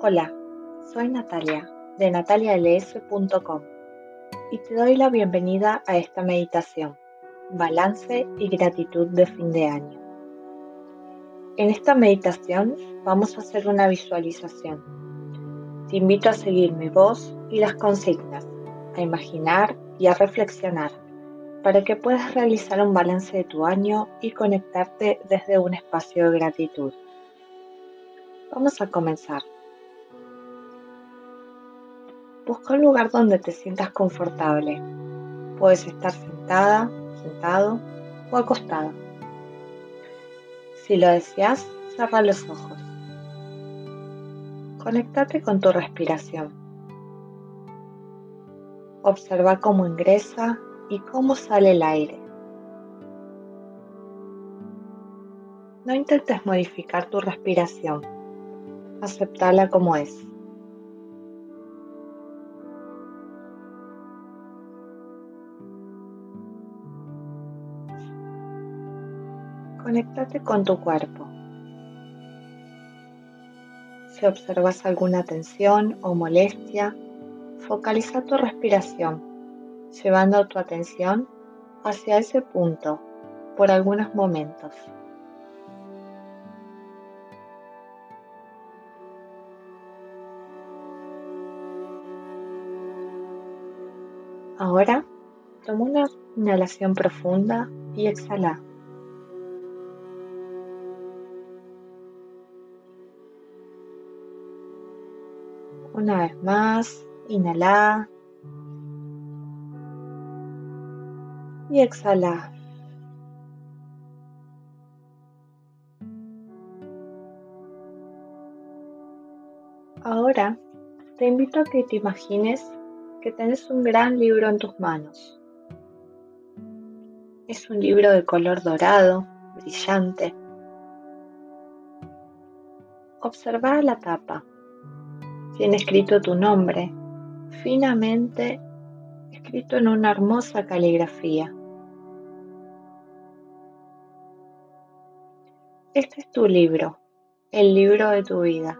Hola, soy Natalia de natalials.com y te doy la bienvenida a esta meditación, balance y gratitud de fin de año. En esta meditación vamos a hacer una visualización. Te invito a seguir mi voz y las consignas, a imaginar y a reflexionar para que puedas realizar un balance de tu año y conectarte desde un espacio de gratitud. Vamos a comenzar. Busca un lugar donde te sientas confortable. Puedes estar sentada, sentado o acostado. Si lo deseas, cierra los ojos. Conéctate con tu respiración. Observa cómo ingresa y cómo sale el aire. No intentes modificar tu respiración. Aceptala como es. Conéctate con tu cuerpo. Si observas alguna tensión o molestia, focaliza tu respiración, llevando tu atención hacia ese punto por algunos momentos. Ahora, toma una inhalación profunda y exhala. Una vez más, inhala. Y exhala. Ahora te invito a que te imagines que tenés un gran libro en tus manos. Es un libro de color dorado, brillante. Observa la tapa tiene escrito tu nombre, finamente escrito en una hermosa caligrafía. Este es tu libro, el libro de tu vida,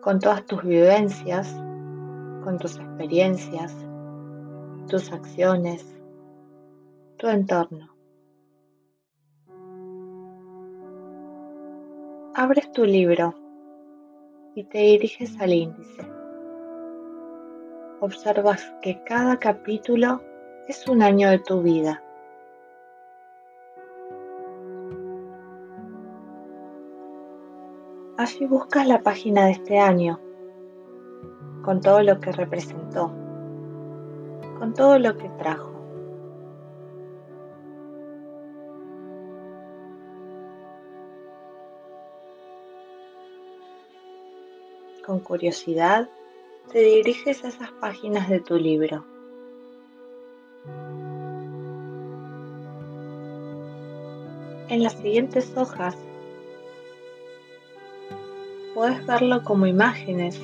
con todas tus vivencias, con tus experiencias, tus acciones, tu entorno. Abres tu libro y te diriges al índice. Observas que cada capítulo es un año de tu vida. Allí buscas la página de este año, con todo lo que representó, con todo lo que trajo. Con curiosidad, te diriges a esas páginas de tu libro. En las siguientes hojas puedes verlo como imágenes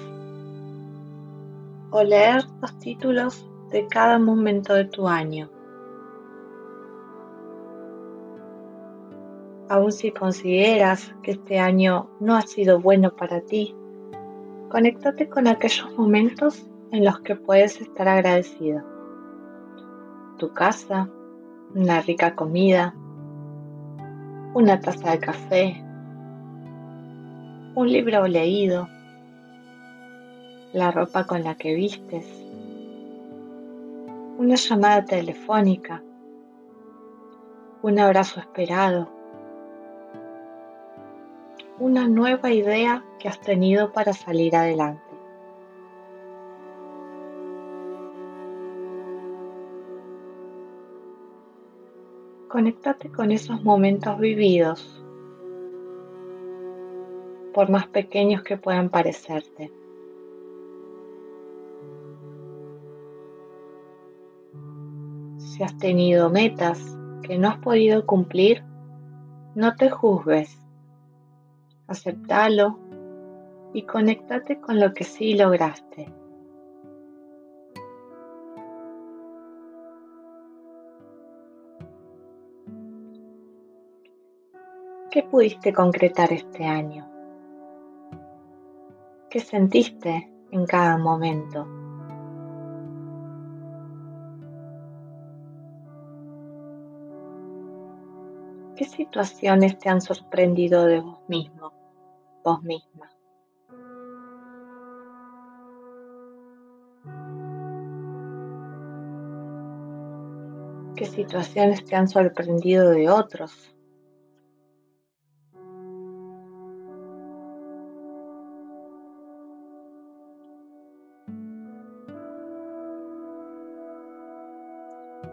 o leer los títulos de cada momento de tu año. Aun si consideras que este año no ha sido bueno para ti, Conéctate con aquellos momentos en los que puedes estar agradecido. Tu casa, una rica comida, una taza de café, un libro leído, la ropa con la que vistes, una llamada telefónica, un abrazo esperado, una nueva idea que has tenido para salir adelante. Conéctate con esos momentos vividos, por más pequeños que puedan parecerte. Si has tenido metas que no has podido cumplir, no te juzgues. Aceptalo y conéctate con lo que sí lograste. ¿Qué pudiste concretar este año? ¿Qué sentiste en cada momento? ¿Qué situaciones te han sorprendido de vos mismo, vos misma? ¿Qué situaciones te han sorprendido de otros?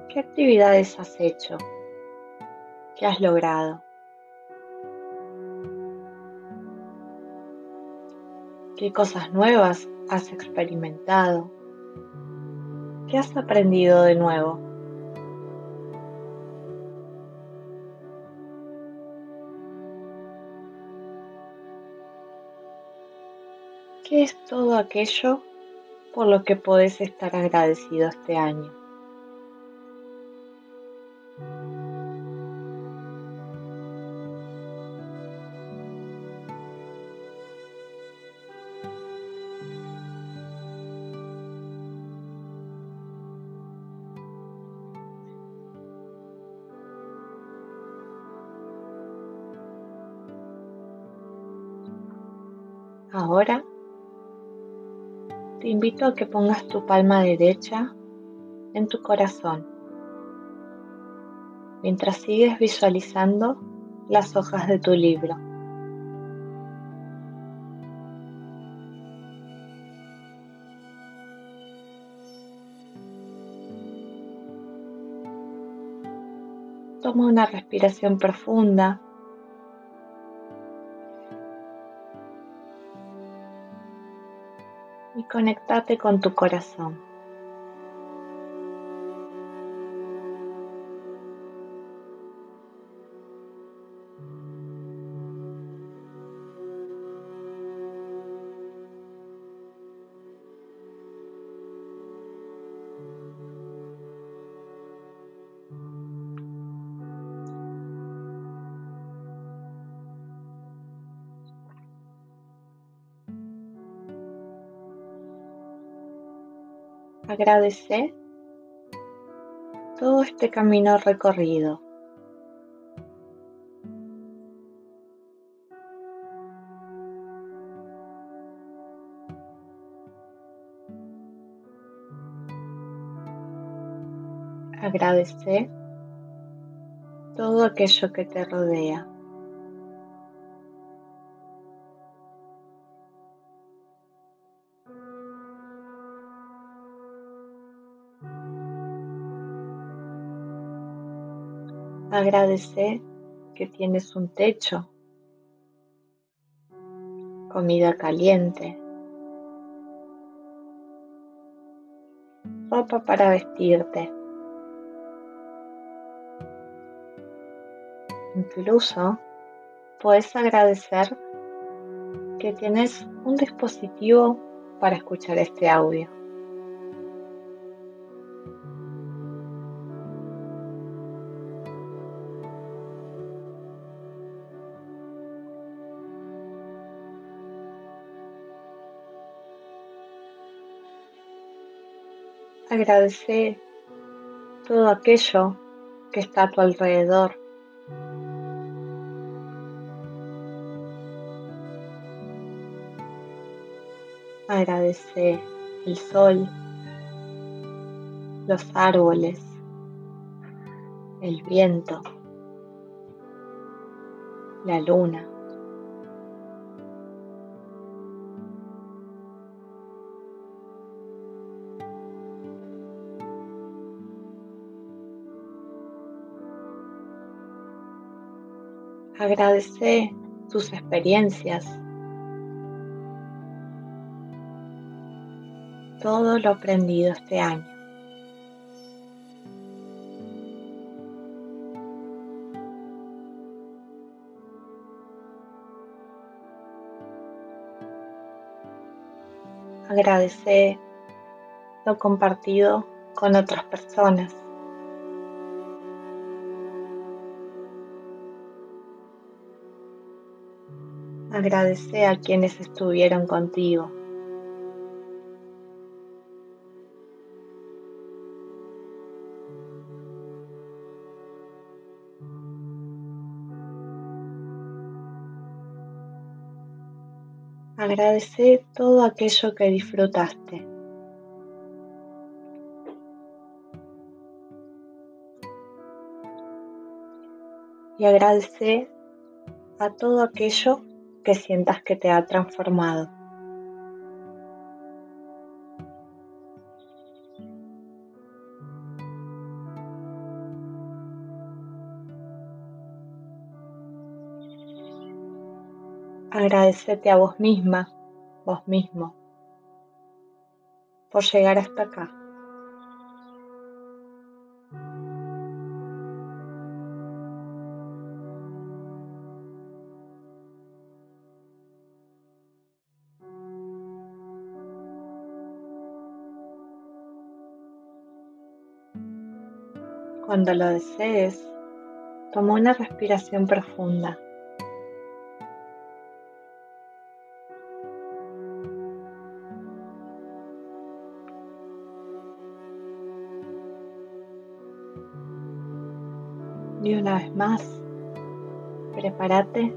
¿Qué actividades has hecho? ¿Qué has logrado? ¿Qué cosas nuevas has experimentado? ¿Qué has aprendido de nuevo? ¿Qué es todo aquello por lo que podés estar agradecido este año? Ahora te invito a que pongas tu palma derecha en tu corazón mientras sigues visualizando las hojas de tu libro. Toma una respiración profunda y conectate con tu corazón. Agradece todo este camino recorrido. Agradece todo aquello que te rodea. Agradece que tienes un techo, comida caliente, ropa para vestirte. Incluso puedes agradecer que tienes un dispositivo para escuchar este audio. Agradece todo aquello que está a tu alrededor. Agradece el sol, los árboles, el viento, la luna. Agradece tus experiencias, todo lo aprendido este año. Agradece lo compartido con otras personas. Agradece a quienes estuvieron contigo. Agradece todo aquello que disfrutaste. Y agradece a todo aquello que sientas que te ha transformado. Agradecete a vos misma, vos mismo, por llegar hasta acá. Cuando lo desees, toma una respiración profunda. Y una vez más, prepárate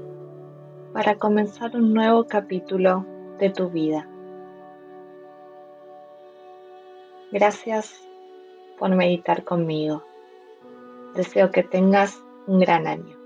para comenzar un nuevo capítulo de tu vida. Gracias por meditar conmigo. Deseo que tengas un gran año.